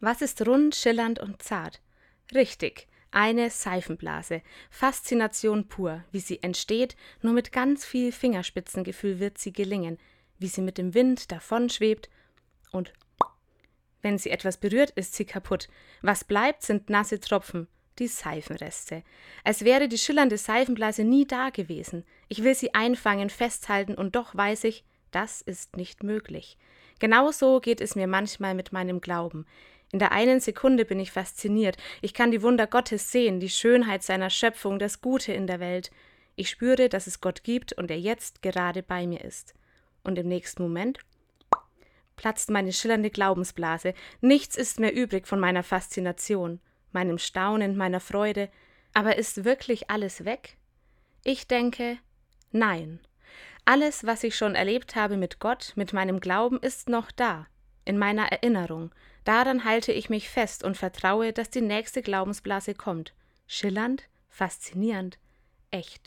Was ist rund, schillernd und zart? Richtig, eine Seifenblase. Faszination pur. Wie sie entsteht, nur mit ganz viel Fingerspitzengefühl wird sie gelingen. Wie sie mit dem Wind davonschwebt und wenn sie etwas berührt, ist sie kaputt. Was bleibt, sind nasse Tropfen, die Seifenreste. Als wäre die schillernde Seifenblase nie da gewesen. Ich will sie einfangen, festhalten, und doch weiß ich, das ist nicht möglich. Genauso geht es mir manchmal mit meinem Glauben. In der einen Sekunde bin ich fasziniert. Ich kann die Wunder Gottes sehen, die Schönheit seiner Schöpfung, das Gute in der Welt. Ich spüre, dass es Gott gibt und er jetzt gerade bei mir ist. Und im nächsten Moment platzt meine schillernde Glaubensblase. Nichts ist mehr übrig von meiner Faszination, meinem Staunen, meiner Freude. Aber ist wirklich alles weg? Ich denke, nein. Alles, was ich schon erlebt habe mit Gott, mit meinem Glauben, ist noch da, in meiner Erinnerung. Daran halte ich mich fest und vertraue, dass die nächste Glaubensblase kommt. Schillernd, faszinierend, echt.